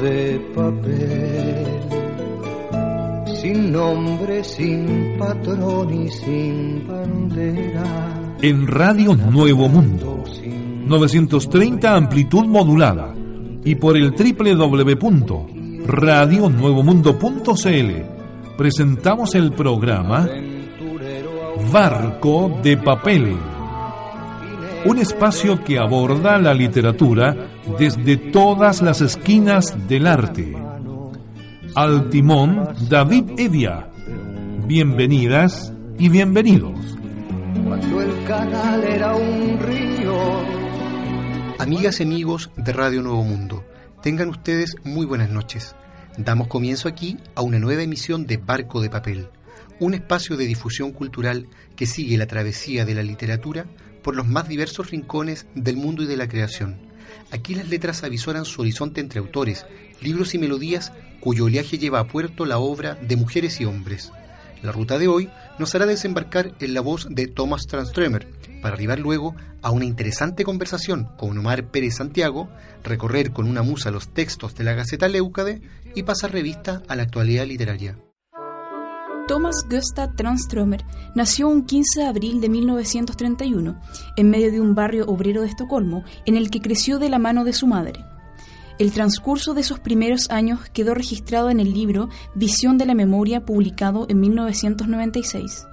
De papel, sin nombre, sin patrón y sin bandera. En Radio Nuevo Mundo, 930 amplitud modulada y por el www.radionuevomundo.cl presentamos el programa Barco de Papel un espacio que aborda la literatura desde todas las esquinas del arte. Al timón, David Edia. Bienvenidas y bienvenidos. el canal era un río. Amigas y amigos de Radio Nuevo Mundo, tengan ustedes muy buenas noches. Damos comienzo aquí a una nueva emisión de Barco de Papel, un espacio de difusión cultural que sigue la travesía de la literatura por los más diversos rincones del mundo y de la creación. Aquí las letras avisoran su horizonte entre autores, libros y melodías cuyo oleaje lleva a puerto la obra de mujeres y hombres. La ruta de hoy nos hará desembarcar en la voz de Thomas Tranströmer, para arribar luego a una interesante conversación con Omar Pérez Santiago, recorrer con una musa los textos de la Gaceta Leucade y pasar revista a la actualidad literaria. Thomas Gustav Tranströmer nació un 15 de abril de 1931 en medio de un barrio obrero de Estocolmo en el que creció de la mano de su madre. El transcurso de esos primeros años quedó registrado en el libro Visión de la Memoria publicado en 1996.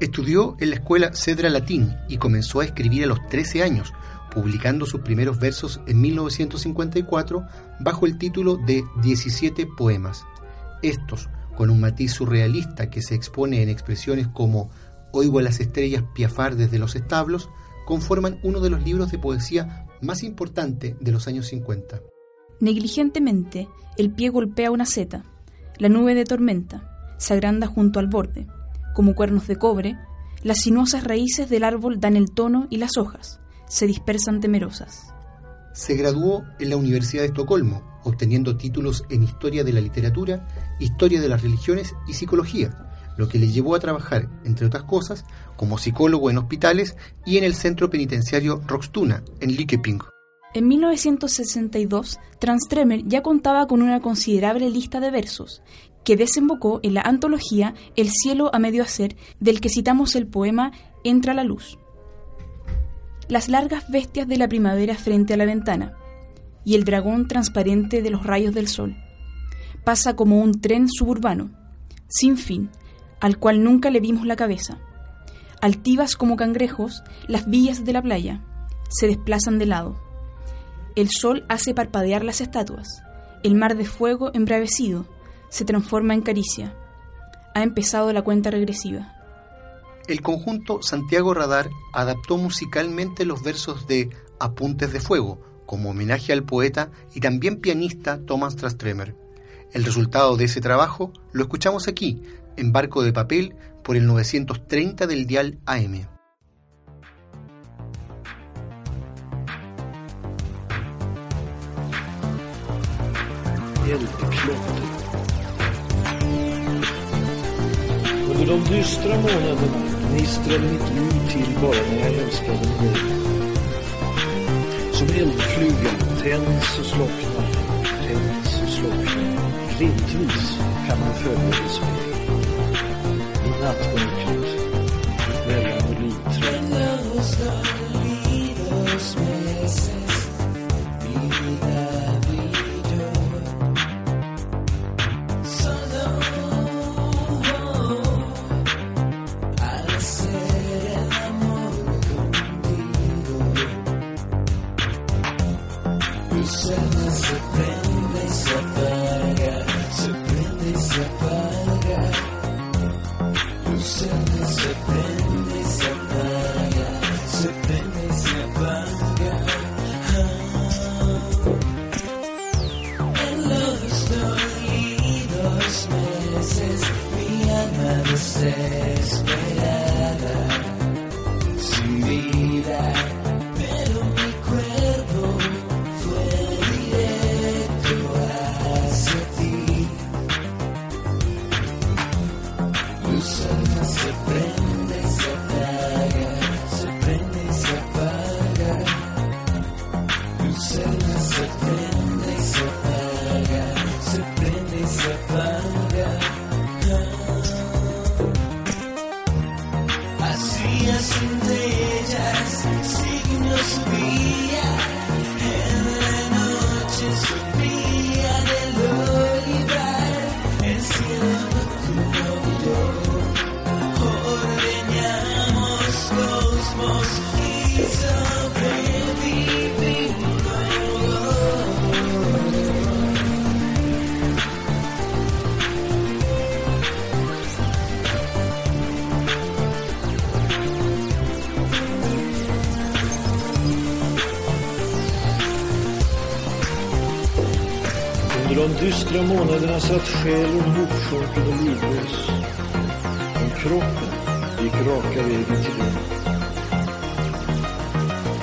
Estudió en la escuela Cedra Latín y comenzó a escribir a los 13 años, publicando sus primeros versos en 1954 bajo el título de 17 poemas. Estos, con un matiz surrealista que se expone en expresiones como Oigo a las estrellas piafar desde los establos, conforman uno de los libros de poesía más importante de los años 50. Negligentemente, el pie golpea una seta, la nube de tormenta, se agranda junto al borde, como cuernos de cobre, las sinuosas raíces del árbol dan el tono y las hojas se dispersan temerosas. Se graduó en la Universidad de Estocolmo, obteniendo títulos en Historia de la Literatura, Historia de las Religiones y Psicología, lo que le llevó a trabajar, entre otras cosas, como psicólogo en hospitales y en el centro penitenciario Roxtuna, en Likeping. En 1962, Transtremer ya contaba con una considerable lista de versos, que desembocó en la antología El cielo a medio hacer, del que citamos el poema Entra la luz. Las largas bestias de la primavera frente a la ventana, y el dragón transparente de los rayos del sol. Pasa como un tren suburbano, sin fin, al cual nunca le vimos la cabeza. Altivas como cangrejos, las villas de la playa se desplazan de lado. El sol hace parpadear las estatuas. El mar de fuego embravecido se transforma en caricia. Ha empezado la cuenta regresiva. El conjunto Santiago Radar adaptó musicalmente los versos de Apuntes de Fuego, como homenaje al poeta y también pianista Thomas Trastremer. El resultado de ese trabajo lo escuchamos aquí, en Barco de Papel, por el 930 del dial AM. Som eldflugor tänds och slocknar, tänds och slocknar. Glimtvis kan man följa det spel. I nattmörkret, månaderna satt själen hopsjunken och livlös. Men kroppen gick raka vägen till döden.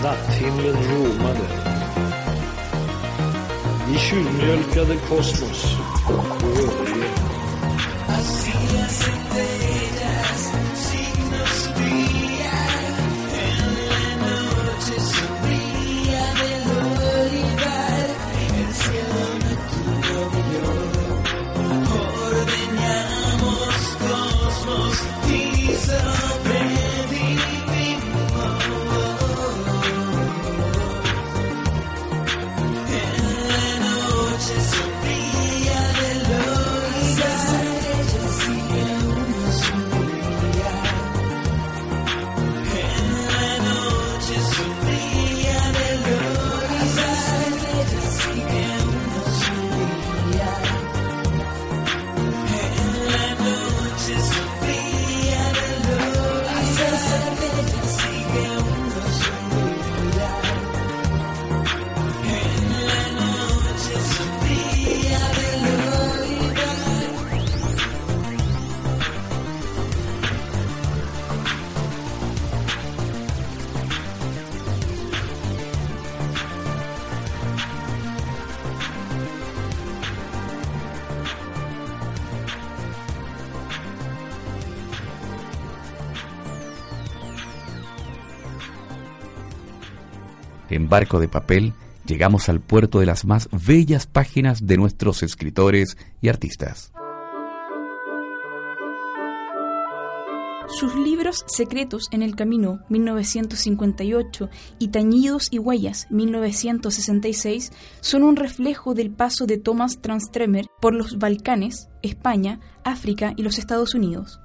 Natthimlen råmade. Vi tjuvmjölkade kosmos och överlevde. Barco de Papel llegamos al puerto de las más bellas páginas de nuestros escritores y artistas. Sus libros Secretos en el Camino, 1958, y Tañidos y Huellas, 1966, son un reflejo del paso de Thomas Transtremer por los Balcanes, España, África y los Estados Unidos.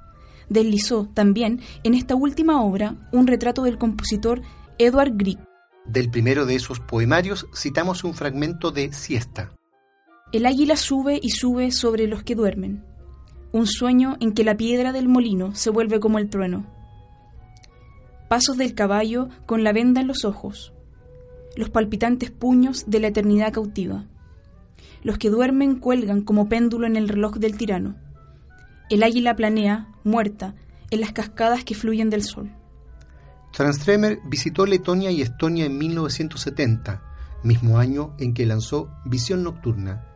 Deslizó también en esta última obra un retrato del compositor Edward Grieg, del primero de esos poemarios citamos un fragmento de Siesta. El águila sube y sube sobre los que duermen, un sueño en que la piedra del molino se vuelve como el trueno. Pasos del caballo con la venda en los ojos, los palpitantes puños de la eternidad cautiva. Los que duermen cuelgan como péndulo en el reloj del tirano. El águila planea, muerta, en las cascadas que fluyen del sol. Transtremer visitó Letonia y Estonia en 1970, mismo año en que lanzó Visión Nocturna.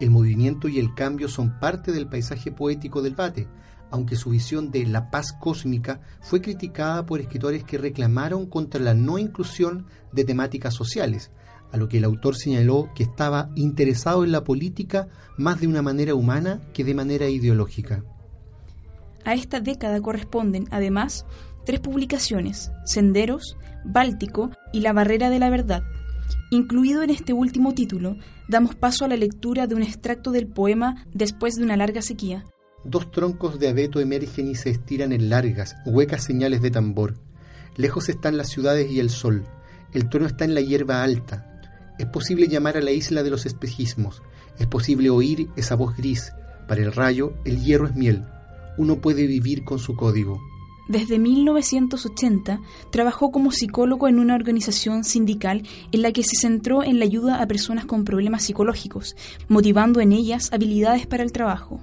El movimiento y el cambio son parte del paisaje poético del Bate, aunque su visión de la paz cósmica fue criticada por escritores que reclamaron contra la no inclusión de temáticas sociales, a lo que el autor señaló que estaba interesado en la política más de una manera humana que de manera ideológica. A esta década corresponden, además, tres publicaciones, Senderos, Báltico y La Barrera de la Verdad. Incluido en este último título, damos paso a la lectura de un extracto del poema Después de una larga sequía. Dos troncos de abeto emergen y se estiran en largas, huecas señales de tambor. Lejos están las ciudades y el sol. El trono está en la hierba alta. Es posible llamar a la isla de los espejismos. Es posible oír esa voz gris. Para el rayo, el hierro es miel. Uno puede vivir con su código. Desde 1980 trabajó como psicólogo en una organización sindical en la que se centró en la ayuda a personas con problemas psicológicos, motivando en ellas habilidades para el trabajo.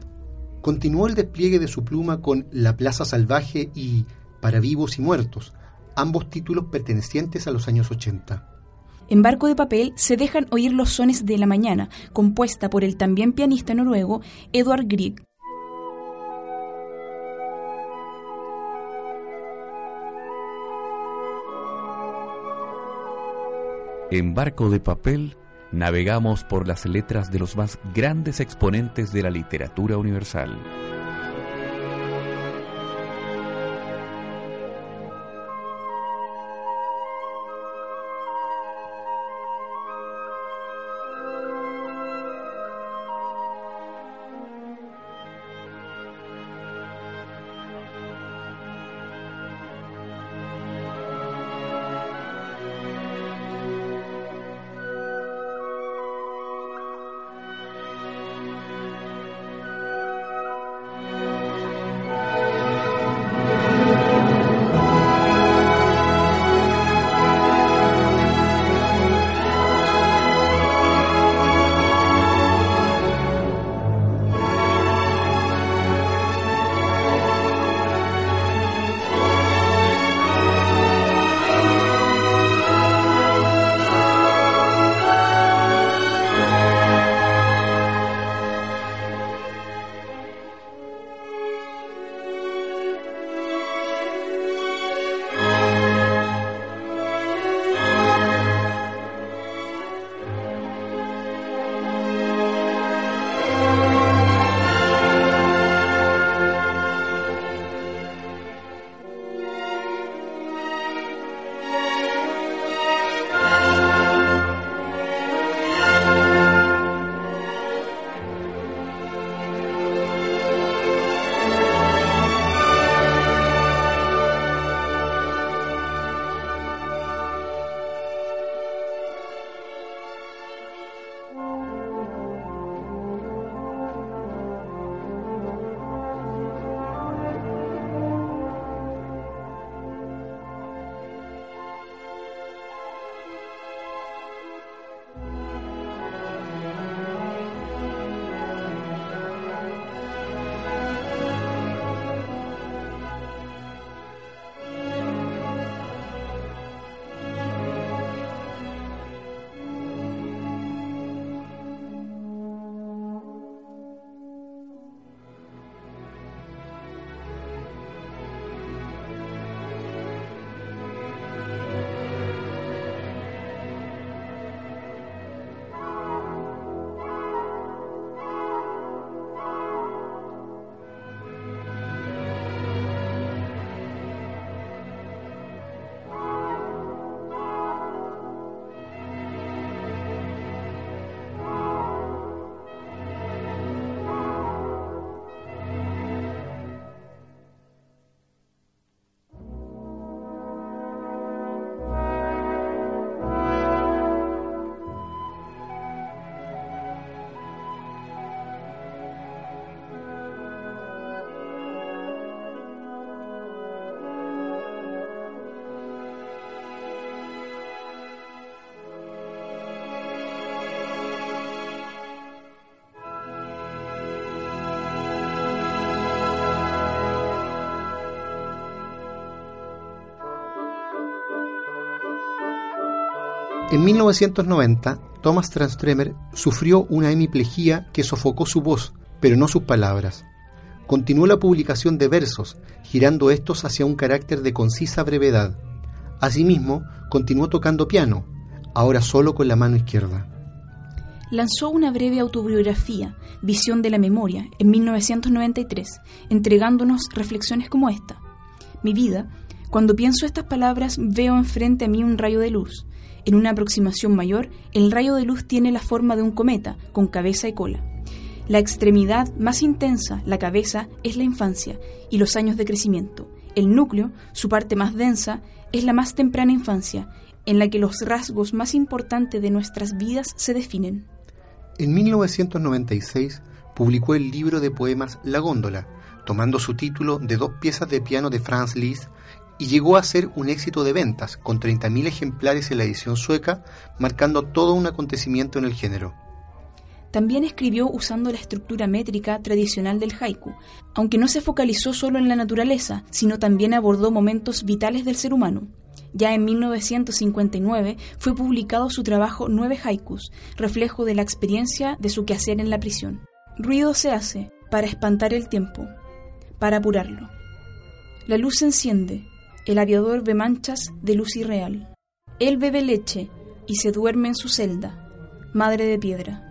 Continuó el despliegue de su pluma con La Plaza Salvaje y Para Vivos y Muertos, ambos títulos pertenecientes a los años 80. En Barco de Papel se dejan oír los sones de la mañana, compuesta por el también pianista noruego Edward Grieg. En Barco de Papel navegamos por las letras de los más grandes exponentes de la literatura universal. En 1990, Thomas Transtremer sufrió una hemiplegia que sofocó su voz, pero no sus palabras. Continuó la publicación de versos, girando estos hacia un carácter de concisa brevedad. Asimismo, continuó tocando piano, ahora solo con la mano izquierda. Lanzó una breve autobiografía, Visión de la Memoria, en 1993, entregándonos reflexiones como esta. Mi vida, cuando pienso estas palabras, veo enfrente a mí un rayo de luz en una aproximación mayor, el rayo de luz tiene la forma de un cometa, con cabeza y cola. La extremidad más intensa, la cabeza, es la infancia y los años de crecimiento. El núcleo, su parte más densa, es la más temprana infancia. en la que los rasgos más importantes de nuestras vidas se definen. En 1996 publicó el libro de poemas La Góndola, tomando su título de dos piezas de piano de Franz Liszt y llegó a ser un éxito de ventas, con 30.000 ejemplares en la edición sueca, marcando todo un acontecimiento en el género. También escribió usando la estructura métrica tradicional del haiku, aunque no se focalizó solo en la naturaleza, sino también abordó momentos vitales del ser humano. Ya en 1959 fue publicado su trabajo Nueve Haikus, reflejo de la experiencia de su quehacer en la prisión. Ruido se hace para espantar el tiempo, para apurarlo. La luz se enciende, el aviador ve manchas de luz irreal. Él bebe leche y se duerme en su celda, madre de piedra.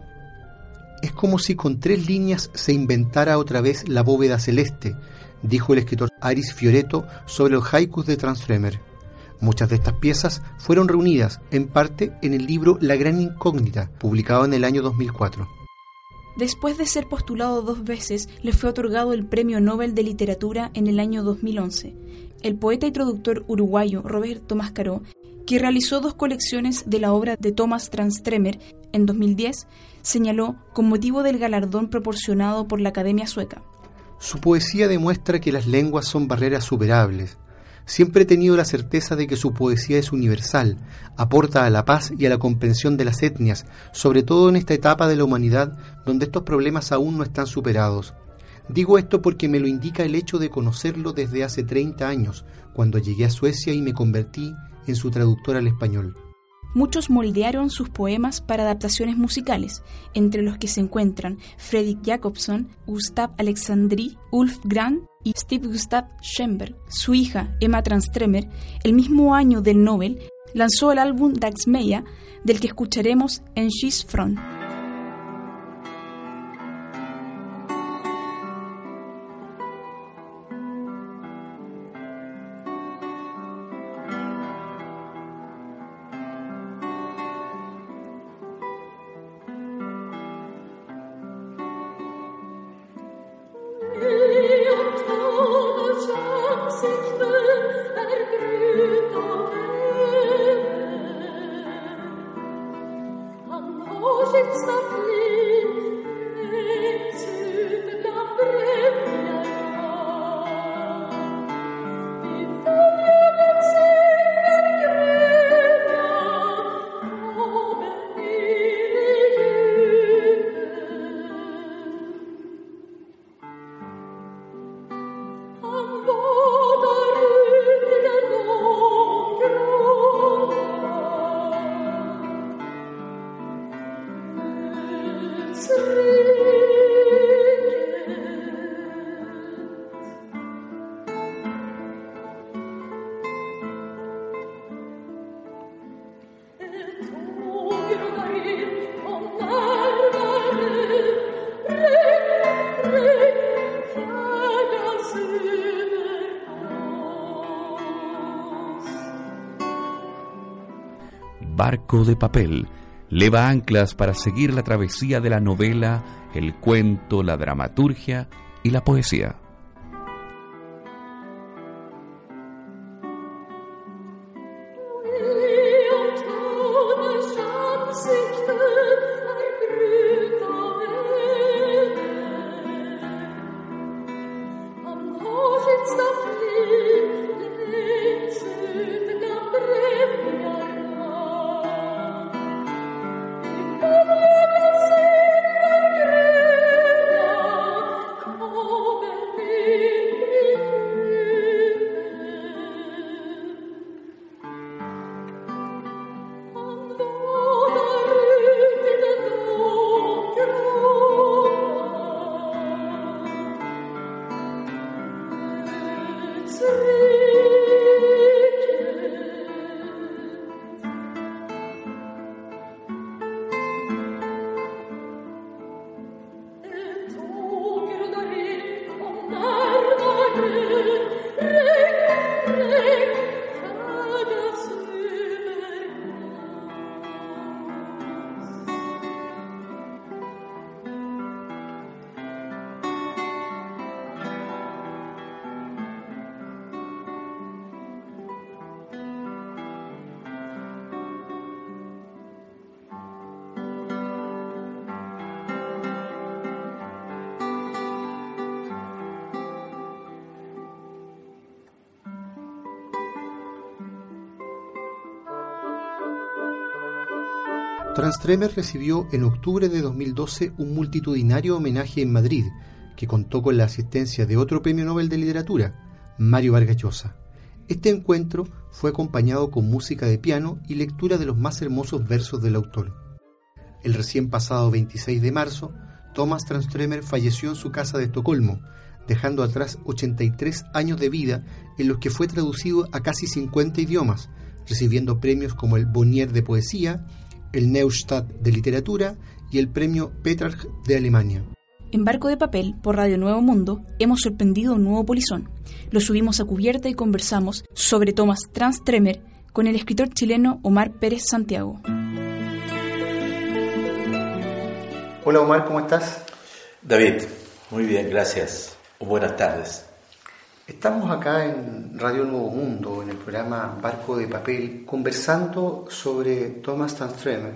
Es como si con tres líneas se inventara otra vez la bóveda celeste, dijo el escritor Aris Fioreto sobre los haikus de Transtremer. Muchas de estas piezas fueron reunidas, en parte, en el libro La Gran Incógnita, publicado en el año 2004. Después de ser postulado dos veces, le fue otorgado el Premio Nobel de Literatura en el año 2011. El poeta y traductor uruguayo Roberto Mascaró, que realizó dos colecciones de la obra de Thomas Transtremer en 2010, señaló con motivo del galardón proporcionado por la Academia Sueca. Su poesía demuestra que las lenguas son barreras superables. Siempre he tenido la certeza de que su poesía es universal, aporta a la paz y a la comprensión de las etnias, sobre todo en esta etapa de la humanidad donde estos problemas aún no están superados. Digo esto porque me lo indica el hecho de conocerlo desde hace 30 años, cuando llegué a Suecia y me convertí en su traductor al español. Muchos moldearon sus poemas para adaptaciones musicales, entre los que se encuentran Fredrik Jacobson, Gustav Alexandri, Ulf Grant y Steve Gustav Schoenberg. Su hija, Emma Transtremer, el mismo año del Nobel, lanzó el álbum Dagsmeya, del que escucharemos en She's Front. de papel leva anclas para seguir la travesía de la novela, el cuento, la dramaturgia y la poesía. Transtremer recibió en octubre de 2012 un multitudinario homenaje en Madrid, que contó con la asistencia de otro premio Nobel de Literatura, Mario Vargas Llosa. Este encuentro fue acompañado con música de piano y lectura de los más hermosos versos del autor. El recién pasado 26 de marzo, Thomas Transtremer falleció en su casa de Estocolmo, dejando atrás 83 años de vida en los que fue traducido a casi 50 idiomas, recibiendo premios como el Bonnier de Poesía, el Neustadt de Literatura y el premio Petrarch de Alemania. En Barco de Papel, por Radio Nuevo Mundo, hemos sorprendido un nuevo polizón. Lo subimos a cubierta y conversamos sobre Thomas Transtremer con el escritor chileno Omar Pérez Santiago. Hola Omar, ¿cómo estás? David, muy bien, gracias. Buenas tardes. Estamos acá en Radio Nuevo Mundo, en el programa Barco de Papel, conversando sobre Thomas Transtremer,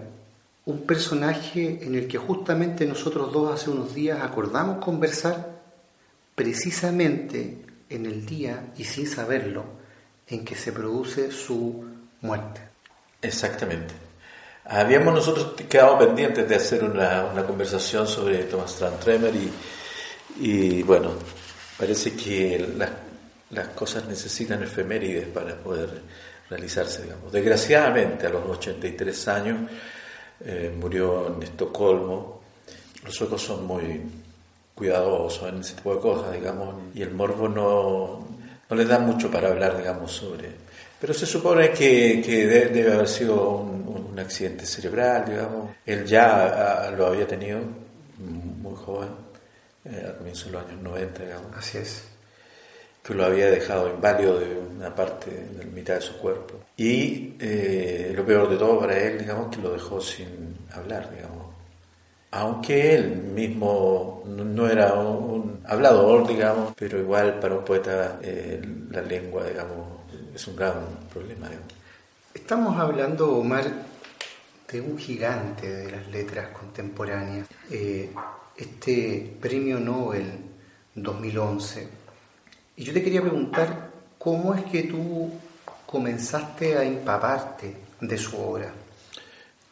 un personaje en el que justamente nosotros dos hace unos días acordamos conversar precisamente en el día y sin saberlo en que se produce su muerte. Exactamente. Habíamos nosotros quedado pendientes de hacer una, conversación sobre Thomas Transtremer y, y bueno, parece que las, cosas necesitan efemérides para poder realizarse, digamos. Desgraciadamente, a los 83 años, eh, murió en Estocolmo. Los suecos son muy cuidadosos en ese tipo de cosas, digamos, y el morbo no, no les da mucho para hablar, digamos, sobre... Pero se supone que, que debe haber sido un, un, accidente cerebral, digamos. Él ya ah, lo había tenido muy joven eh, a comienzos de los años 90, digamos. Así es. Que lo había dejado inválido de una parte, de la mitad de su cuerpo. Y eh, lo peor de todo para él, digamos, que lo dejó sin hablar, digamos. Aunque él mismo no era un hablador, digamos, pero igual para un poeta eh, la lengua, digamos, es un gran problema. Digamos. Estamos hablando, Omar, de un gigante de las letras contemporáneas. Eh, este premio Nobel 2011. Y yo te quería preguntar, ¿cómo es que tú comenzaste a empaparte de su obra?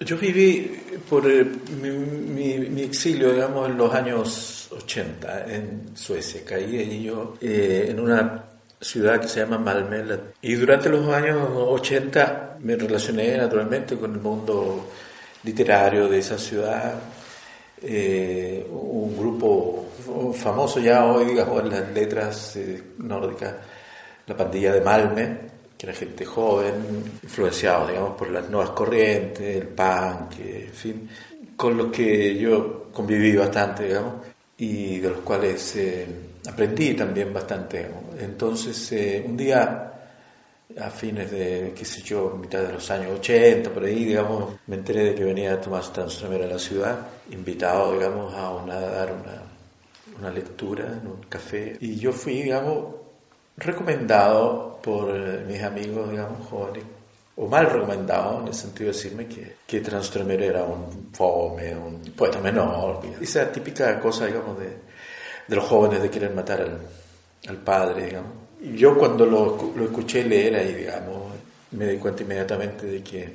Yo viví por eh, mi, exilio, digamos, en los años 80 en Suecia. Caí yo eh, en una ciudad que se llama Malmö. Y durante los años 80 me relacioné naturalmente con el mundo literario de esa ciudad eh, un grupo famoso ya hoy, digamos, en las letras eh, nórdicas, la pandilla de Malme, que era gente joven, influenciado, digamos, por las nuevas corrientes, el punk, en fin, con los que yo conviví bastante, digamos, y de los cuales eh, aprendí también bastante. Entonces, un día a fines de, qué sé yo, mitad de los años 80, por ahí, digamos, me enteré de que venía Tomás Transtremer a la ciudad, invitado, digamos, a, una, dar una, una lectura en un café. Y yo fui, digamos, recomendado por eh, mis amigos, digamos, jóvenes, o mal recomendado en el sentido de decirme que, que Transtremer era un fome, un poeta menor, esa típica cosa, digamos, de, de los jóvenes de querer matar al, al padre, digamos yo cuando lo, lo, escuché leer ahí, digamos, me di cuenta inmediatamente de que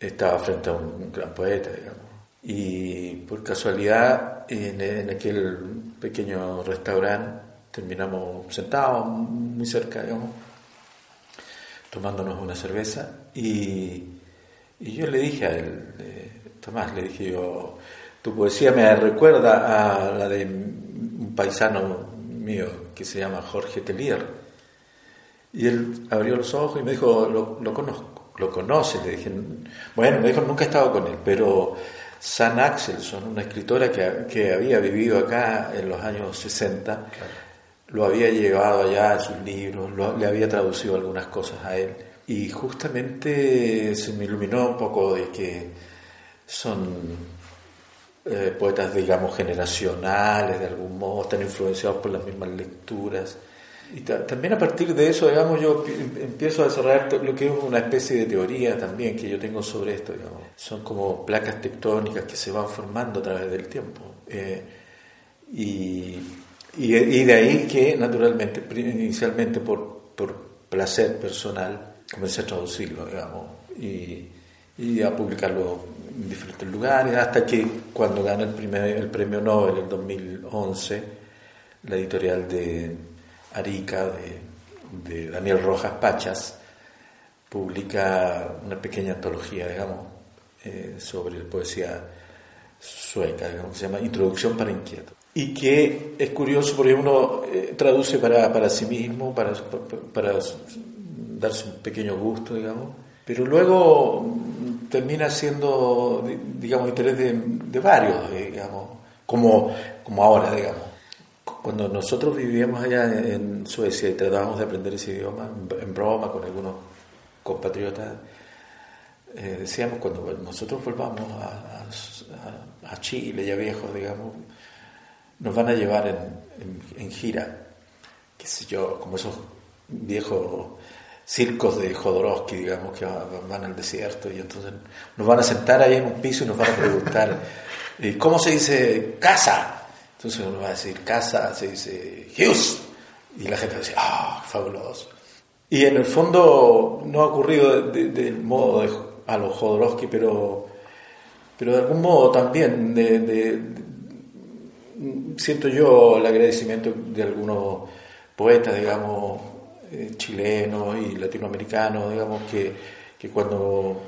estaba frente a un, gran poeta, digamos. Y por casualidad, en, aquel pequeño restaurante, terminamos sentados muy cerca, digamos, tomándonos una cerveza. Y, y yo le dije a él, eh, Tomás, le dije yo, tu poesía me recuerda a la de un paisano mío que se llama Jorge Telier. Y él abrió los ojos y me dijo, lo, conozco, lo conoce. Le dije, bueno, me dijo, nunca he estado con él, pero San Axelson, una escritora que, que había vivido acá en los años 60, lo había llevado allá en sus libros, le había traducido algunas cosas a él. Y justamente se me iluminó un poco de que son eh, poetas, digamos, generacionales, de algún modo, están influenciados por las mismas lecturas. Y también a partir de eso, digamos, yo empiezo a desarrollar lo que es una especie de teoría también que yo tengo sobre esto, digamos. Son como placas tectónicas que se van formando a través del tiempo. Eh, y, y, de ahí que, naturalmente, inicialmente por, por placer personal, comencé a traducirlo, digamos. Y, y a publicarlo en diferentes lugares, hasta que cuando gana el, primer, el premio Nobel en 2011, la editorial de Arica, de, Daniel Rojas Pachas, publica una pequeña antología, digamos, eh, sobre poesía sueca, digamos, que se llama Introducción para Inquietos. Y que es curioso porque uno eh, traduce para, para, sí mismo, para, para darse un pequeño gusto, digamos, pero luego termina siendo, digamos, interés de, varios, digamos, como, como ahora, digamos. Cuando nosotros vivíamos allá en Suecia y tratábamos de aprender ese idioma, en broma con algunos compatriotas, eh, decíamos, cuando nosotros volvamos a, Chile, ya viejos, digamos, nos van a llevar en, en gira, qué sé yo, como esos viejos circos de Jodorowsky, digamos, que van al desierto y entonces nos van a sentar ahí en un piso y nos van a preguntar, eh, ¿cómo se dice casa? Entonces uno va a decir casa, se dice Hughes. Y la gente va a decir, ah, fabuloso. Y en el fondo no ha ocurrido del modo de, a los Jodorowsky, pero, pero de algún modo también de, siento yo el agradecimiento de algunos poetas, digamos, chilenos y latinoamericanos, digamos, que, que cuando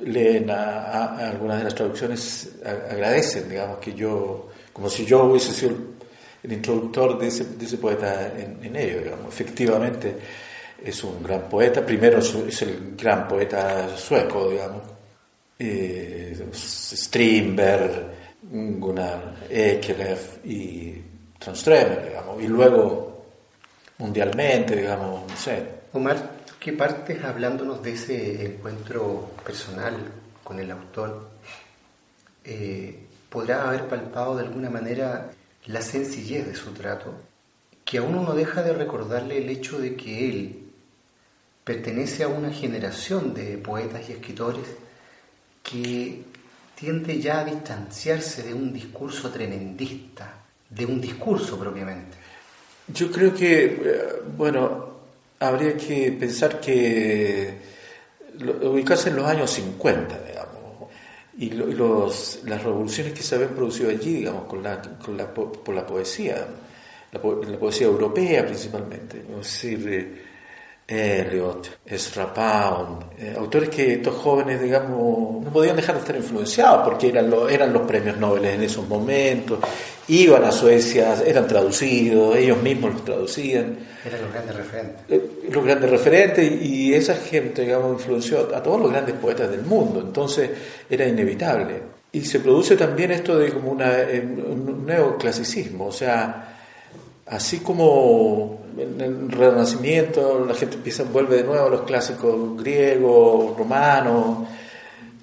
leen a, algunas de las traducciones agradecen, digamos, que yo, como si yo hubiese sido el, introductor de ese, de ese poeta en, ello, digamos. Efectivamente es un gran poeta, primero es el gran poeta sueco, digamos, eh, Strindberg, Gunnar Ekelef y Tranströmer, digamos, y luego mundialmente, digamos, no sé. Omar, ¿qué partes hablándonos de ese encuentro personal con el autor eh, podrá haber palpado de alguna manera la sencillez de su trato? Que a uno no deja de recordarle el hecho de que él pertenece a una generación de poetas y escritores que tiende ya a distanciarse de un discurso tremendista, de un discurso propiamente. Yo creo que, eh, bueno, habría que pensar que ubicarse en los años 50, digamos, y los, las revoluciones que se habían producido allí, digamos, con la, con la, por la poesía, la, la poesía europea principalmente, es decir, eh, Eliot, Ezra Pound, eh, autores que estos jóvenes, digamos, no podían dejar de estar influenciados porque eran, eran los premios Nobel en esos momentos, iban a Suecia, eran traducidos, ellos mismos los traducían. Eran los grandes referentes. Eh, los grandes referentes y esa gente, digamos, influenció a todos los grandes poetas del mundo, entonces era inevitable. Y se produce también esto de como una, un neoclasicismo, o sea, así como en el Renacimiento la gente empieza, vuelve de nuevo a los clásicos griegos, romanos,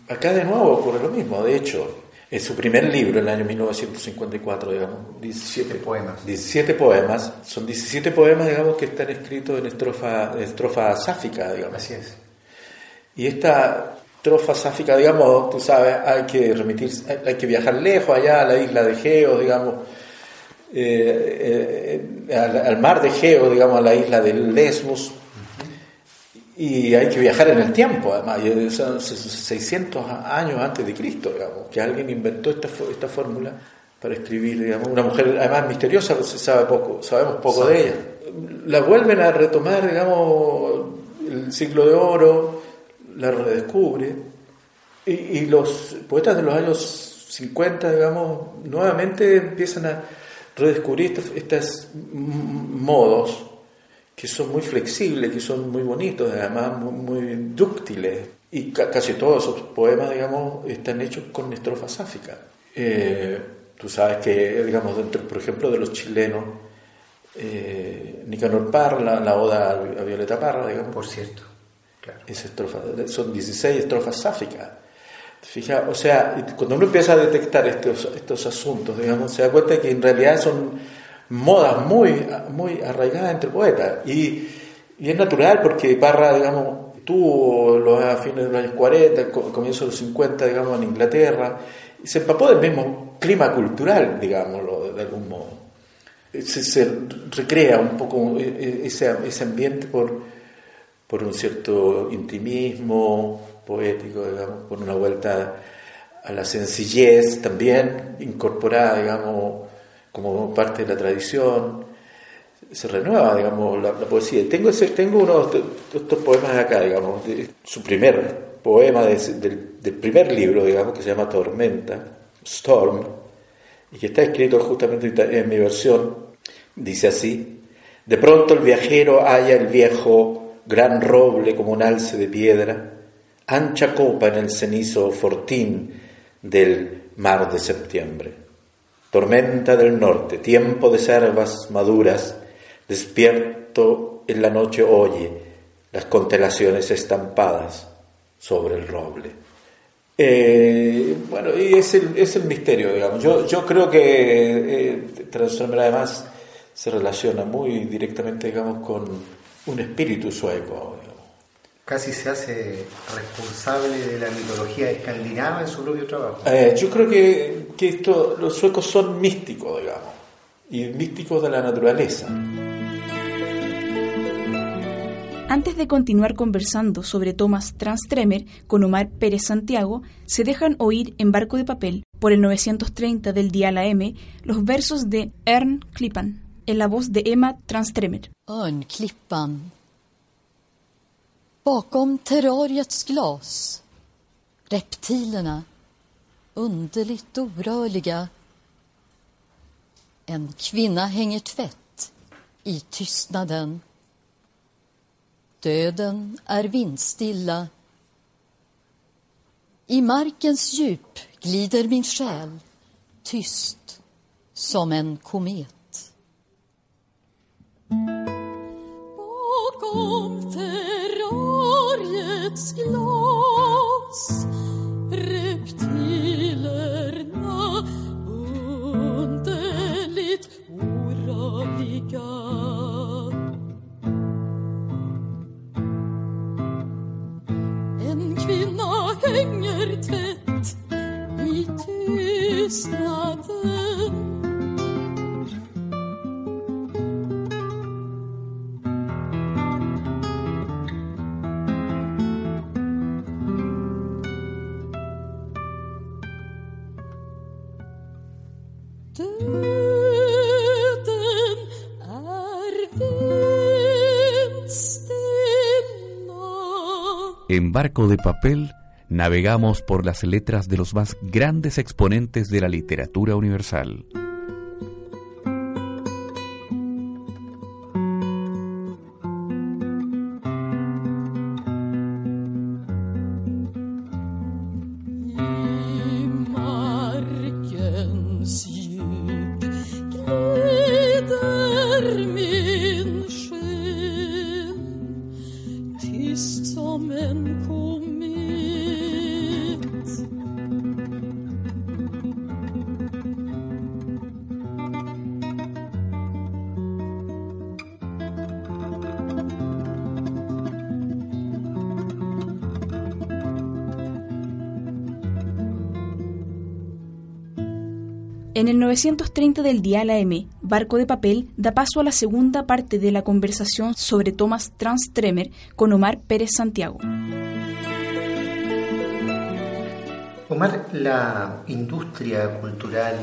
acá de nuevo ocurre lo mismo, de hecho, en su primer libro, en el año 1954, digamos, 17 poemas. 17 poemas, son 17 poemas, digamos, que están escritos en estrofa, estrofa sáfica, digamos. Así es. Y esta estrofa sáfica, digamos, tú sabes, hay que remitir, hay que viajar lejos allá a la isla de Geo, digamos, eh, eh, al, mar de Geo, digamos, a la isla de Lesbos, y hay que viajar en el tiempo, además, son 600 años antes de Cristo, digamos, que alguien inventó esta, esta fórmula para escribir, digamos, una mujer además misteriosa, se sabe poco, sabemos poco de ella. La vuelven a retomar, digamos, el siglo de oro, la redescubre, y, y los poetas de los años 50, digamos, nuevamente empiezan a redescubrir estos, modos que son muy flexibles, que son muy bonitos, además muy, dúctiles. Y casi todos esos poemas, digamos, están hechos con estrofas sáficas. Eh, tú sabes que, digamos, dentro, por ejemplo, de los chilenos, eh, Nicanor Parra, la, oda a Violeta Parra, digamos. Por cierto, son 16 estrofas sáficas. Fija, o sea, cuando uno empieza a detectar estos, estos asuntos, digamos, se da cuenta que en realidad son modas muy, muy arraigadas entre poetas. Y, y es natural porque Parra, digamos, tuvo los a fines de los años 40, comienzo de los 50, digamos, en Inglaterra, y se empapó del mismo clima cultural, digámoslo, de, algún modo. Se, recrea un poco e, e, ese, ese ambiente por, por un cierto intimismo, poético, digamos, con una vuelta a la sencillez también, incorporada, digamos, como parte de la tradición. Se renueva, digamos, la, poesía. Tengo, ese, tengo unos de estos poemas acá, digamos, su primer poema del, del primer libro, digamos, que se llama Tormenta, Storm, y que está escrito justamente en mi versión, dice así, de pronto el viajero halla el viejo gran roble como un alce de piedra, ancha copa en el cenizo fortín del mar de septiembre. Tormenta del norte, tiempo de cervas maduras, despierto en la noche oye las constelaciones estampadas sobre el roble. Eh, bueno, y es el, es el misterio, digamos. Yo, yo creo que eh, además se relaciona muy directamente, digamos, con un espíritu sueco. Casi se hace responsable de la mitología escandinava en su propio trabajo. Eh, yo creo que, que esto, los suecos son místicos, digamos, y místicos de la naturaleza. Antes de continuar conversando sobre Thomas Transtremer con Omar Pérez Santiago, se dejan oír en Barco de Papel, por el 930 del Dial AM, los versos de Ern Klippan, en la voz de Emma Transtremer. Örnklippan. Bakom terrariets glas. Reptilerna. Underligt orörliga. En kvinna hänger tvätt i tystnaden Döden är vindstilla. I markens djup glider min själ tyst som en komet. En barco de papel navegamos por las letras de los más grandes exponentes de la literatura universal. En el 930 del Dial AM, Barco de Papel da paso a la segunda parte de la conversación sobre Thomas Transtremer con Omar Pérez Santiago. Omar, la industria cultural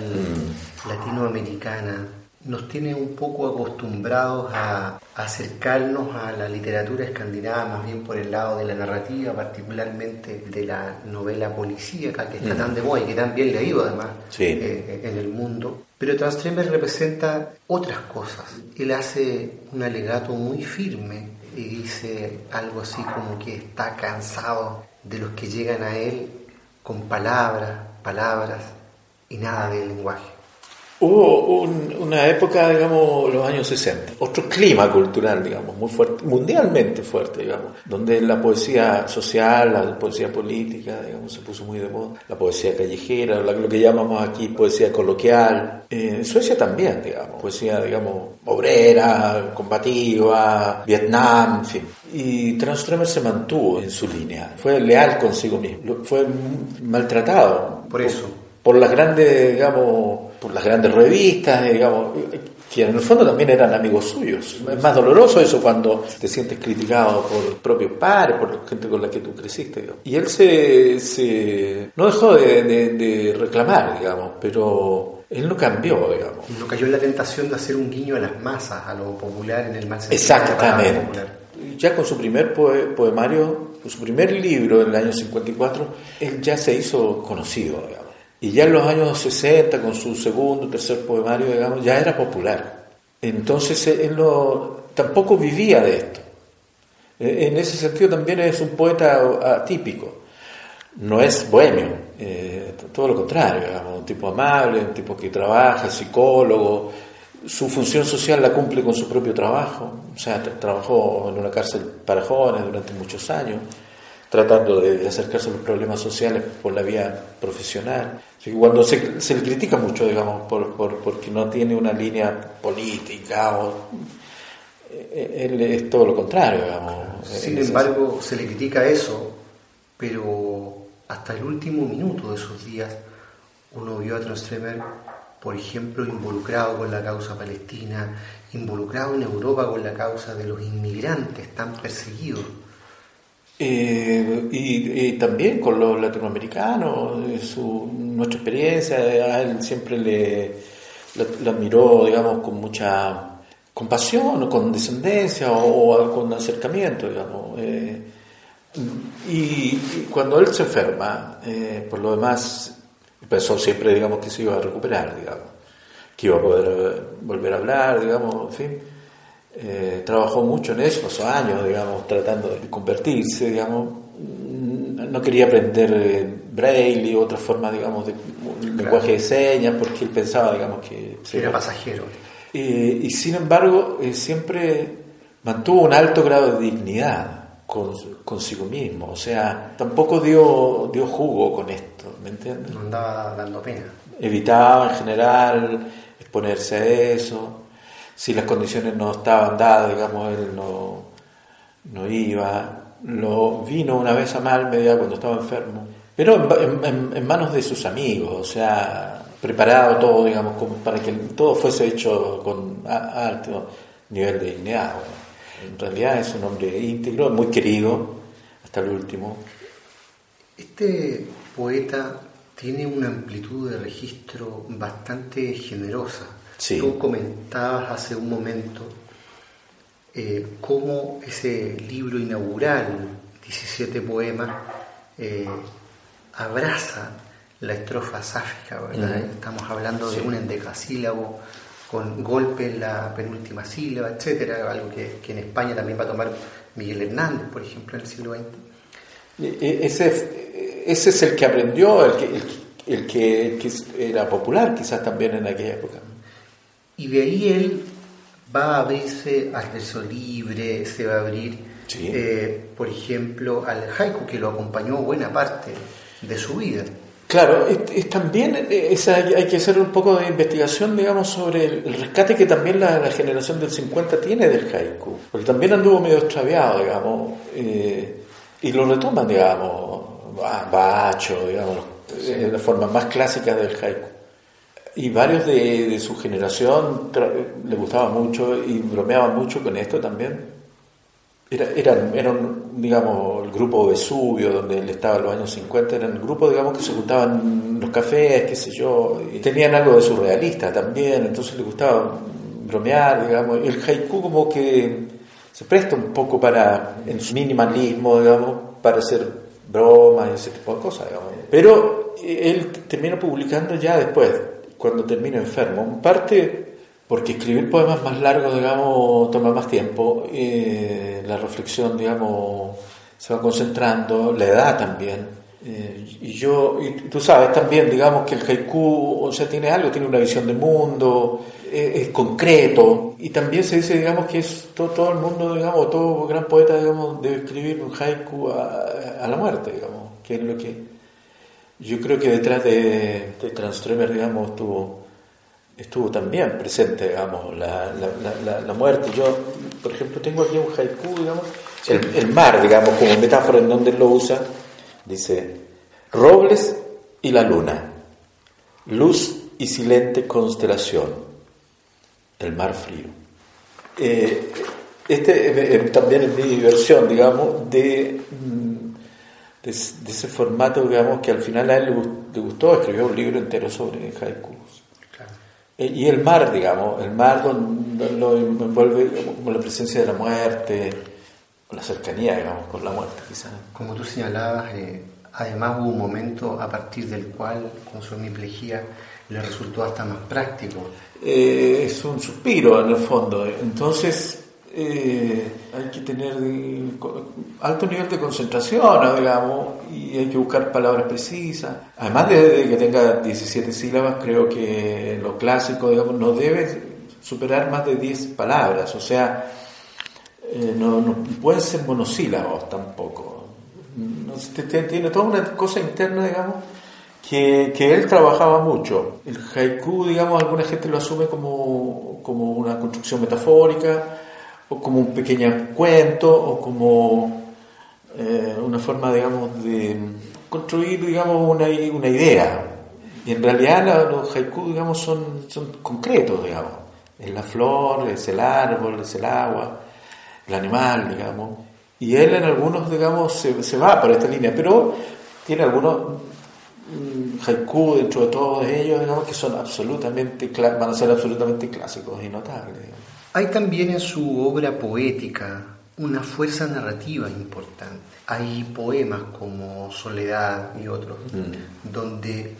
latinoamericana nos tiene un poco acostumbrados a acercarnos a la literatura escandinava más bien por el lado de la narrativa, particularmente de la novela policíaca que está tan de moda y que tan bien leído además eh, en el mundo. Pero Transtremer representa otras cosas. Él hace un alegato muy firme y dice algo así como que está cansado de los que llegan a él con palabras, palabras y nada de lenguaje. Hubo una época, digamos, los años 60, otro clima cultural, digamos, muy fuerte, mundialmente fuerte, digamos, donde la poesía social, la poesía política, digamos, se puso muy de moda, la poesía callejera, lo que llamamos aquí poesía coloquial. en Suecia también, digamos, poesía, digamos, obrera, combativa, Vietnam, en fin. Y Transtremer se mantuvo en su línea, fue leal consigo mismo, fue maltratado. Por eso. por las grandes, digamos, por las grandes revistas, digamos, que en el fondo también eran amigos suyos. Es más doloroso eso cuando te sientes criticado por el propio padre, por gente con la que tú creciste. Y él se, se no dejó de, de, de, reclamar, digamos, pero él no cambió, digamos. No cayó en la tentación de hacer un guiño a las masas, a lo popular en el mal sentido. Exactamente. Ya con su primer poemario, con su primer libro en el año 54, él ya se hizo conocido, digamos. Y ya en los años 60, con su segundo, tercer poemario, digamos, ya era popular. Entonces él no, tampoco vivía de esto. E, en ese sentido también es un poeta atípico. No es bohemio, eh, todo lo contrario, digamos, un tipo amable, un tipo que trabaja, psicólogo, su función social la cumple con su propio trabajo, o sea, trabajó en una cárcel para jóvenes durante muchos años tratando de acercarse a los problemas sociales por la vía profesional. cuando se, se, le critica mucho, digamos, por, por, porque no tiene una línea política, o, eh, él es todo lo contrario, digamos. Sin embargo, se le critica eso, pero hasta el último minuto de sus días uno vio a Transtremer, por ejemplo, involucrado con la causa palestina, involucrado en Europa con la causa de los inmigrantes tan perseguidos eh, y, también con los latinoamericanos, su, nuestra experiencia, a él siempre le la, miró, digamos, con mucha compasión o con descendencia o, con acercamiento, digamos. Eh, y, cuando él se enferma, eh, por lo demás, pensó siempre, digamos, que se iba a recuperar, digamos, que iba a poder volver a hablar, digamos, en fin eh, trabajó mucho en eso, esos años, digamos, tratando de convertirse, digamos, mm, no quería aprender eh, braille y otra forma, digamos, de lenguaje de señas, porque él pensaba, digamos, que... Era pasajero. Eh, y sin embargo, siempre mantuvo un alto grado de dignidad con, consigo mismo, o sea, tampoco dio, dio jugo con esto, ¿me entiendes? No andaba dando pena. Evitaba en general exponerse a eso si las condiciones no estaban dadas, digamos, él no, no iba. Lo vino una vez a Malmedia cuando estaba enfermo, pero en, manos de sus amigos, o sea, preparado todo, digamos, para que todo fuese hecho con alto nivel de dignidad. en realidad es un hombre íntegro, muy querido hasta el último. Este poeta tiene una amplitud de registro bastante generosa Tú comentabas hace un momento eh, cómo ese libro inaugural, 17 poemas, eh, abraza la estrofa sáfica, ¿verdad? Estamos hablando de un endecasílabo con golpe en la penúltima sílaba, etcétera, algo que, en España también va a tomar Miguel Hernández, por ejemplo, en el siglo XX. E, ese, ese es el que aprendió, el que, el que era popular quizás también en aquella época. Y de ahí él va a abrirse al verso libre, se va a abrir, eh, por ejemplo, al haiku, que lo acompañó buena parte de su vida. Claro, es, también hay que hacer un poco de investigación, digamos, sobre el, rescate que también la, generación del 50 tiene del haiku, porque también anduvo medio extraviado, digamos, eh, y lo retoman, digamos, Bacho, digamos, de la forma más clásica del haiku. Y varios de, su generación le gustaba mucho y bromeaban mucho con esto también. Era, eran, eran, digamos, el grupo Vesubio, donde él estaba en los años 50, eran el grupo, digamos, que se juntaban los cafés, qué sé yo, y tenían algo de surrealista también, entonces le gustaba bromear, digamos. El haiku como que se presta un poco para, en su minimalismo, digamos, para hacer bromas y ese tipo de cosas, digamos. Pero él terminó publicando ya después, cuando termino enfermo. En parte porque escribir poemas más largos, digamos, toma más tiempo, eh, la reflexión, digamos, se va concentrando, la edad también. Eh, y yo, y tú sabes también, digamos, que el haiku, o sea, tiene algo, tiene una visión del mundo, es, concreto, y también se dice, digamos, que es todo, todo, el mundo, digamos, todo gran poeta, digamos, debe escribir un haiku a, a la muerte, digamos, que es lo que yo creo que detrás de, de Tranströmer, digamos, estuvo, estuvo también presente, digamos, la, la, la, muerte. Yo, por ejemplo, tengo aquí un haiku, digamos, el, mar, digamos, como metáfora en donde lo usa, dice, robles y la luna, luz y silente constelación, el mar frío. Eh, este también es mi versión, digamos, de, mm, de, ese formato, digamos, que al final a él le gustó, escribió un libro entero sobre haikus. Eh, y el mar, digamos, el mar lo envuelve como la presencia de la muerte, la cercanía, digamos, con la muerte, quizás. Como tú señalabas, eh, además hubo un momento a partir del cual, con su hemiplegia, le resultó hasta más práctico. Eh, es un suspiro, en el fondo. Entonces, eh, hay que tener alto nivel de concentración, digamos, y hay que buscar palabras precisas. Además de, que tenga 17 sílabas, creo que lo clásico, digamos, no debe superar más de 10 palabras, o sea, eh, no, no, pueden ser monosílabos tampoco. No, tiene toda una cosa interna, digamos, que, que, él trabajaba mucho. El haiku, digamos, alguna gente lo asume como, como una construcción metafórica, o como un pequeño cuento, o como eh, una forma, digamos, de construir, digamos, una, una idea. Y en realidad los haiku, digamos, son, son concretos, digamos. Es la flor, es el árbol, es el agua el animal, digamos. Y él en algunos, digamos, se, va por esta línea, pero tiene algunos mm, haiku dentro de todos ellos, digamos, que son absolutamente, van a ser absolutamente clásicos y notables. Hay también en su obra poética una fuerza narrativa importante. Hay poemas como Soledad y otros, mm. donde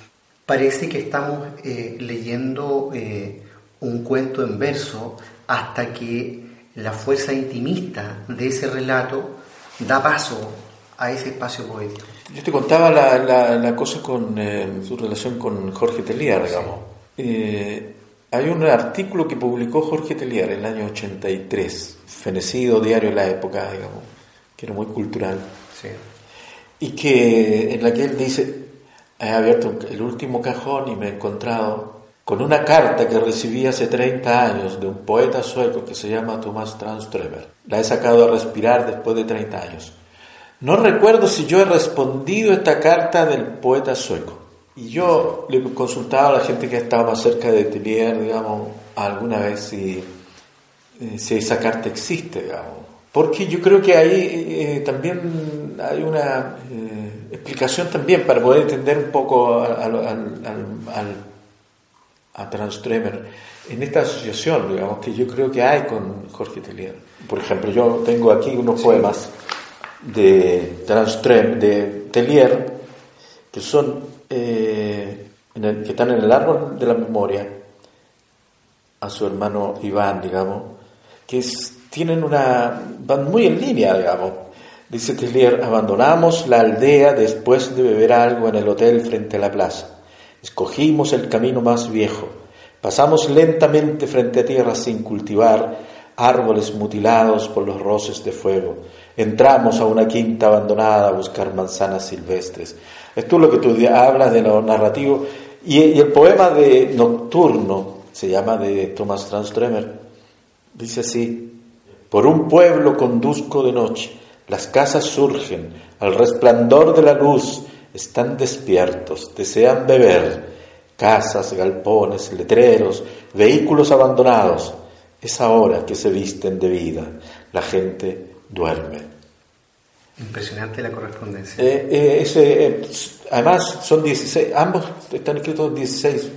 parece que estamos eh, leyendo eh, un cuento en verso hasta que la fuerza intimista de ese relato da paso a ese espacio poético. Yo te contaba la, la, cosa con eh, su relación con Jorge Telier, digamos. Eh, hay un artículo que publicó Jorge Telier en el año 83, fenecido diario de la época, digamos, que era muy cultural. Sí. Y que en la que él dice, he abierto el último cajón y me he encontrado con una carta que recibí hace 30 años de un poeta sueco que se llama Thomas Tranströmer. La he sacado a respirar después de 30 años. No recuerdo si yo he respondido esta carta del poeta sueco. Y yo le consultaba a la gente que estaba más cerca de Telier, digamos, alguna vez si, eh, si esa carta existe, digamos. Porque yo creo que ahí eh, también hay una eh, explicación también para poder entender un poco al, al a Transtremer en esta asociación, digamos, que yo creo que hay con Jorge Tellier. Por ejemplo, yo tengo aquí unos poemas de Transtremer, de Tellier, que son, eh, que están en el árbol de la memoria, a su hermano Iván, digamos, que tienen una, van muy en línea, digamos. Dice Tellier, abandonamos la aldea después de beber algo en el hotel frente a la plaza. Escogimos el camino más viejo. Pasamos lentamente frente a tierra sin cultivar, árboles mutilados por los roces de fuego. Entramos a una quinta abandonada a buscar manzanas silvestres. Esto es lo que tú hablas de lo narrativo. Y, el poema de Nocturno, se llama de Thomas Tranströmer, dice así, por un pueblo conduzco de noche, las casas surgen, al resplandor de la luz, están despiertos, desean beber, casas, galpones, letreros, vehículos abandonados. Es ahora que se visten de vida, la gente duerme. Impresionante la correspondencia. Eh, eh, eh, además, son 16, ambos están escritos 16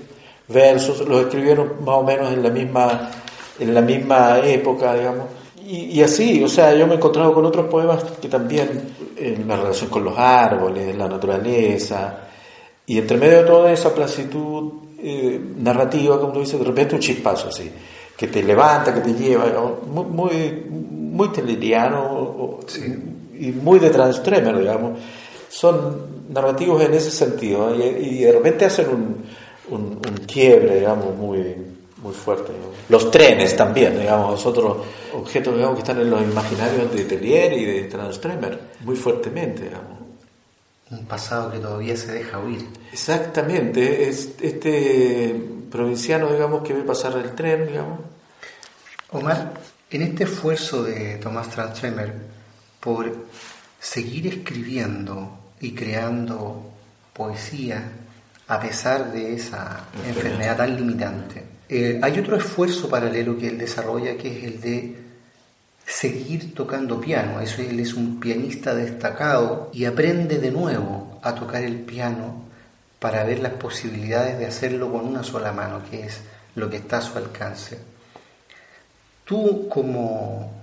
versos, los escribieron más o menos en la misma, en la misma época, digamos. Y, así, o sea, yo me he encontrado con otros poemas que también, en la relación con los árboles, la naturaleza, y entre medio de toda esa plasitud eh, narrativa, como tú dices, de repente un chispazo así, que te levanta, que te lleva, muy, muy, muy teleriano y muy de Transtremer, digamos. Son narrativos en ese sentido y, de repente hacen un, un, quiebre, digamos, muy, muy fuerte. Los trenes también, digamos, otros objetos digamos, que están en los imaginarios de Tellier y de Transtremer, muy fuertemente, digamos. Un pasado que todavía se deja oír. Exactamente, es este provinciano, digamos, que ve pasar el tren, digamos. Omar, en este esfuerzo de Tomás Transtremer por seguir escribiendo y creando poesía a pesar de esa enfermedad tan limitante. Eh, hay otro esfuerzo paralelo que él desarrolla, que es el de seguir tocando piano. Eso él es un pianista destacado y aprende de nuevo a tocar el piano para ver las posibilidades de hacerlo con una sola mano, que es lo que está a su alcance. Tú como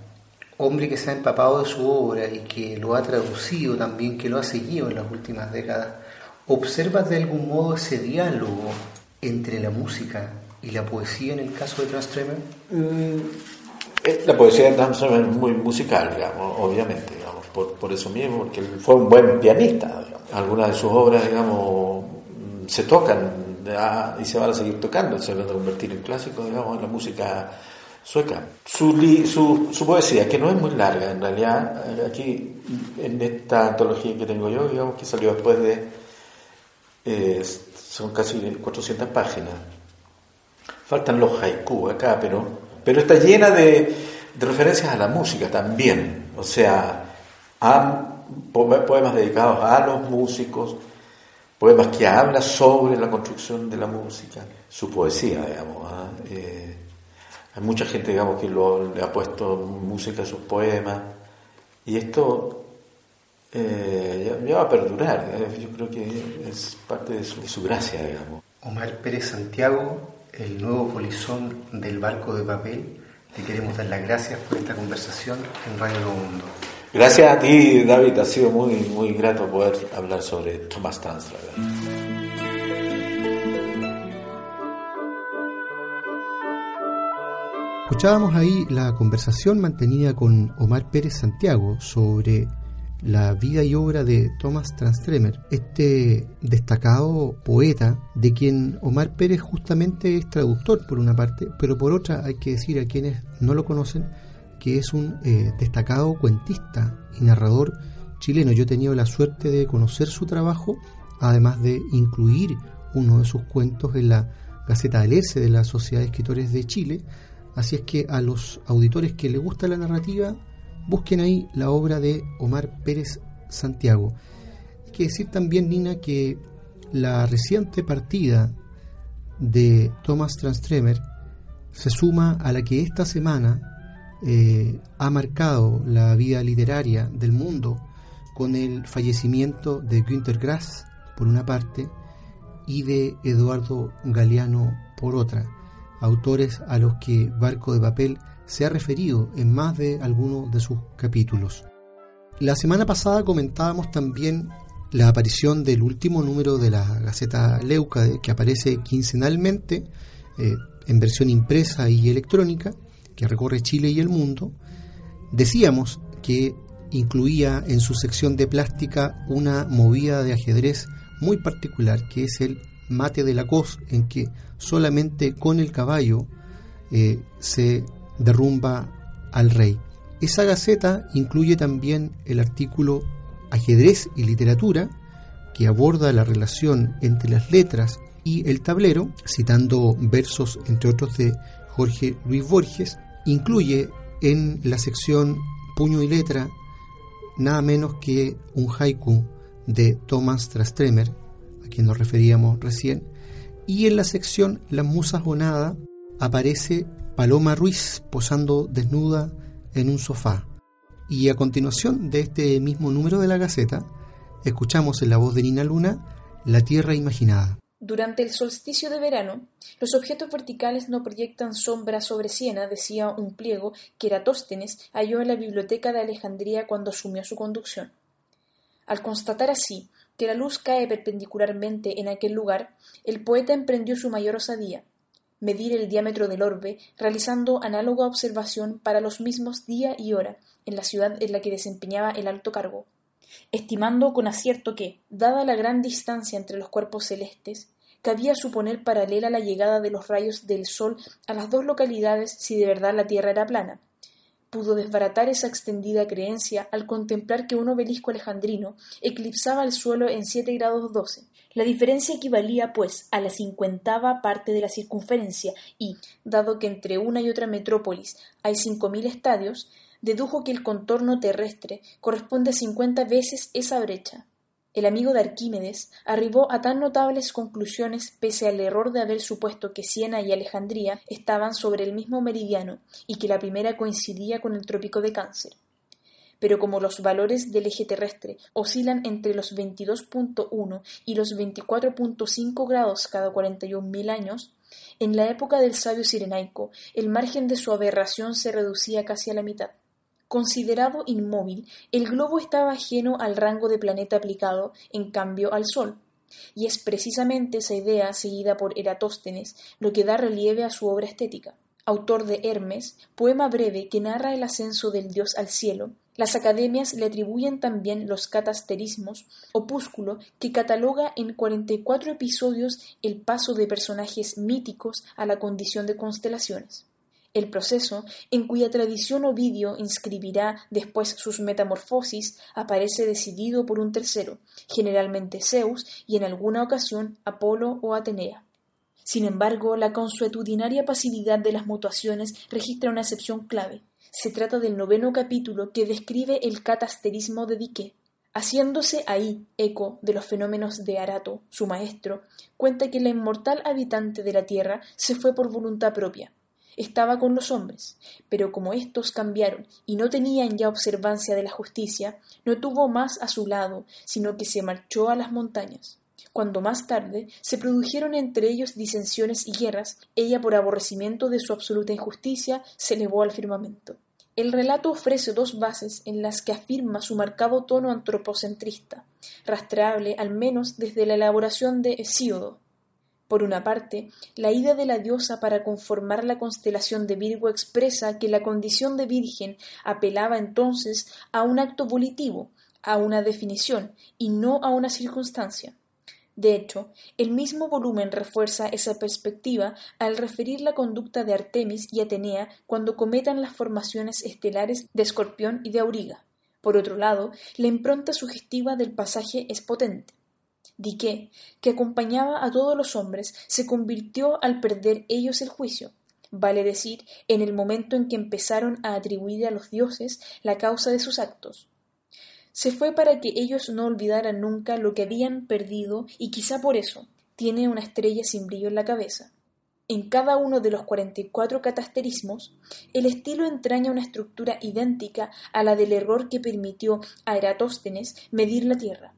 hombre que se ha empapado de su obra y que lo ha traducido también, que lo ha seguido en las últimas décadas, ¿observas de algún modo ese diálogo entre la música y la poesía en el caso de Transtremer? Mm, eh, la poesía de Transtremer es muy musical, digamos, obviamente, digamos, por, eso mismo, porque él fue un buen pianista. Algunas de sus obras, digamos, se tocan y se van a seguir tocando, se van a convertir en clásicos, digamos, en la música sueca. Su, su, poesía, que no es muy larga, en realidad, aquí en esta antología que tengo yo, digamos que salió después de, eh, son casi 400 páginas. Faltan los haiku acá, pero, pero está llena de, de referencias a la música también, o sea, a poemas dedicados a los músicos, poemas que hablan sobre la construcción de la música, su poesía, digamos. ¿ah? Eh, hay mucha gente, digamos, que lo, le ha puesto música a sus poemas y esto eh, ya, va a perdurar. ¿eh? Yo creo que es parte de su, gracia, digamos. Omar Pérez Santiago, el nuevo polizón del barco de papel, le queremos dar las gracias por esta conversación en Radio Nuevo Mundo. Gracias a ti, David. Ha sido muy, muy grato poder hablar sobre Thomas Transtraver. Escuchábamos ahí la conversación mantenida con Omar Pérez Santiago sobre la vida y obra de Thomas Transtremer, este destacado poeta de quien Omar Pérez justamente es traductor por una parte, pero por otra hay que decir a quienes no lo conocen que es un eh, destacado cuentista y narrador chileno. Yo he tenido la suerte de conocer su trabajo, además de incluir uno de sus cuentos en la Gaceta del ERCE de la Sociedad de Escritores de Chile. Así es que a los auditores que les gusta la narrativa, busquen ahí la obra de Omar Pérez Santiago. Hay que decir también, Nina, que la reciente partida de Thomas Transtremer se suma a la que esta semana eh, ha marcado la vida literaria del mundo con el fallecimiento de Günter Grass, por una parte, y de Eduardo Galeano, por otra, autores a los que Barco de Papel se ha referido en más de algunos de sus capítulos. La semana pasada comentábamos también la aparición del último número de la Gaceta Leuca, que aparece quincenalmente eh, en versión impresa y electrónica, que recorre Chile y el mundo, decíamos que incluía en su sección de plástica una movida de ajedrez muy particular, que es el mate de la cos, en que solamente con el caballo eh, se derrumba al rey. Esa gaceta incluye también el artículo Ajedrez y literatura, que aborda la relación entre las letras y el tablero, citando versos, entre otros, de Jorge Luis Borges, incluye en la sección puño y letra nada menos que un haiku de Thomas Trastremer, quien nos referíamos recién, y en la sección Las musas o nada aparece Paloma Ruiz posando desnuda en un sofá. Y a continuación de este mismo número de la Gaceta, escuchamos en la voz de Nina Luna La Tierra Imaginada. Durante el solsticio de verano, los objetos verticales no proyectan sombra sobre Siena, decía un pliego que Eratóstenes halló en la biblioteca de Alejandría cuando asumió su conducción. Al constatar así que la luz cae perpendicularmente en aquel lugar, el poeta emprendió su mayor osadía, medir el diámetro del orbe, realizando análoga observación para los mismos día y hora en la ciudad en la que desempeñaba el alto cargo estimando con acierto que, dada la gran distancia entre los cuerpos celestes, cabía suponer paralela la llegada de los rayos del sol a las dos localidades si de verdad la Tierra era plana. Pudo desbaratar esa extendida creencia al contemplar que un obelisco alejandrino eclipsaba el suelo en siete grados doce. La diferencia equivalía, pues, a la cincuentava parte de la circunferencia y, dado que entre una y otra metrópolis hay cinco mil estadios, dedujo que el contorno terrestre corresponde a cincuenta veces esa brecha. El amigo de Arquímedes arribó a tan notables conclusiones pese al error de haber supuesto que Siena y Alejandría estaban sobre el mismo meridiano y que la primera coincidía con el trópico de Cáncer. Pero como los valores del eje terrestre oscilan entre los 22.1 y los 24.5 grados cada 41.000 años, en la época del sabio sirenaico el margen de su aberración se reducía casi a la mitad. Considerado inmóvil, el globo estaba ajeno al rango de planeta aplicado, en cambio, al Sol, y es precisamente esa idea seguida por Eratóstenes lo que da relieve a su obra estética. Autor de Hermes, poema breve que narra el ascenso del dios al cielo, las academias le atribuyen también los catasterismos, opúsculo que cataloga en cuarenta y cuatro episodios el paso de personajes míticos a la condición de constelaciones. El proceso, en cuya tradición Ovidio inscribirá después sus metamorfosis, aparece decidido por un tercero, generalmente Zeus y en alguna ocasión Apolo o Atenea. Sin embargo, la consuetudinaria pasividad de las mutuaciones registra una excepción clave. Se trata del noveno capítulo que describe el catasterismo de Dique. Haciéndose ahí eco de los fenómenos de Arato, su maestro, cuenta que la inmortal habitante de la tierra se fue por voluntad propia, estaba con los hombres, pero como éstos cambiaron y no tenían ya observancia de la justicia, no tuvo más a su lado, sino que se marchó a las montañas. Cuando más tarde se produjeron entre ellos disensiones y guerras, ella por aborrecimiento de su absoluta injusticia se elevó al firmamento. El relato ofrece dos bases en las que afirma su marcado tono antropocentrista, rastreable al menos desde la elaboración de Hesíodo, por una parte, la ida de la diosa para conformar la constelación de Virgo expresa que la condición de virgen apelaba entonces a un acto volitivo, a una definición, y no a una circunstancia. De hecho, el mismo volumen refuerza esa perspectiva al referir la conducta de Artemis y Atenea cuando cometan las formaciones estelares de Escorpión y de Auriga. Por otro lado, la impronta sugestiva del pasaje es potente. Dique, que acompañaba a todos los hombres, se convirtió al perder ellos el juicio, vale decir, en el momento en que empezaron a atribuir a los dioses la causa de sus actos. Se fue para que ellos no olvidaran nunca lo que habían perdido y quizá por eso tiene una estrella sin brillo en la cabeza. En cada uno de los cuarenta y cuatro catasterismos, el estilo entraña una estructura idéntica a la del error que permitió a Eratóstenes medir la Tierra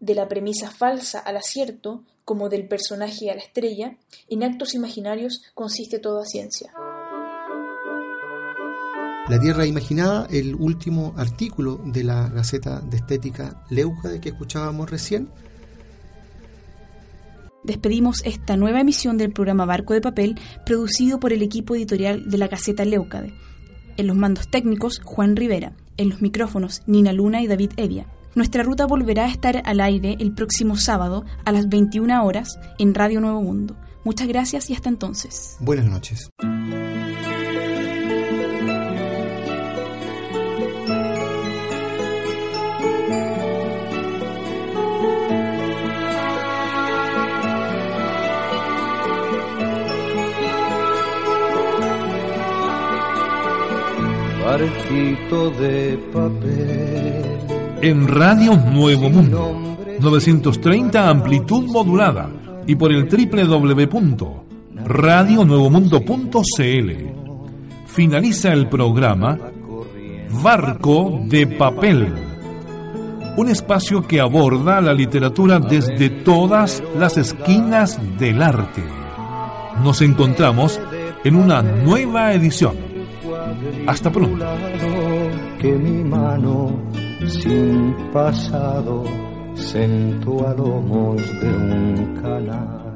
de la premisa falsa al acierto, como del personaje a la estrella, en actos imaginarios consiste toda ciencia. La Tierra Imaginada, el último artículo de la Gaceta de Estética Leucade que escuchábamos recién. Despedimos esta nueva emisión del programa Barco de Papel, producido por el equipo editorial de la Gaceta Leucade. En los mandos técnicos, Juan Rivera. En los micrófonos, Nina Luna y David Evia. Nuestra ruta volverá a estar al aire el próximo sábado a las 21 horas en Radio Nuevo Mundo. Muchas gracias y hasta entonces. Buenas noches. Barquito de papel en Radio Nuevo Mundo, 930 amplitud modulada y por el www.radionuevomundo.cl. Finaliza el programa Barco de Papel, un espacio que aborda la literatura desde todas las esquinas del arte. Nos encontramos en una nueva edición. Hasta pronto sin pasado sentó a lomos de un canal.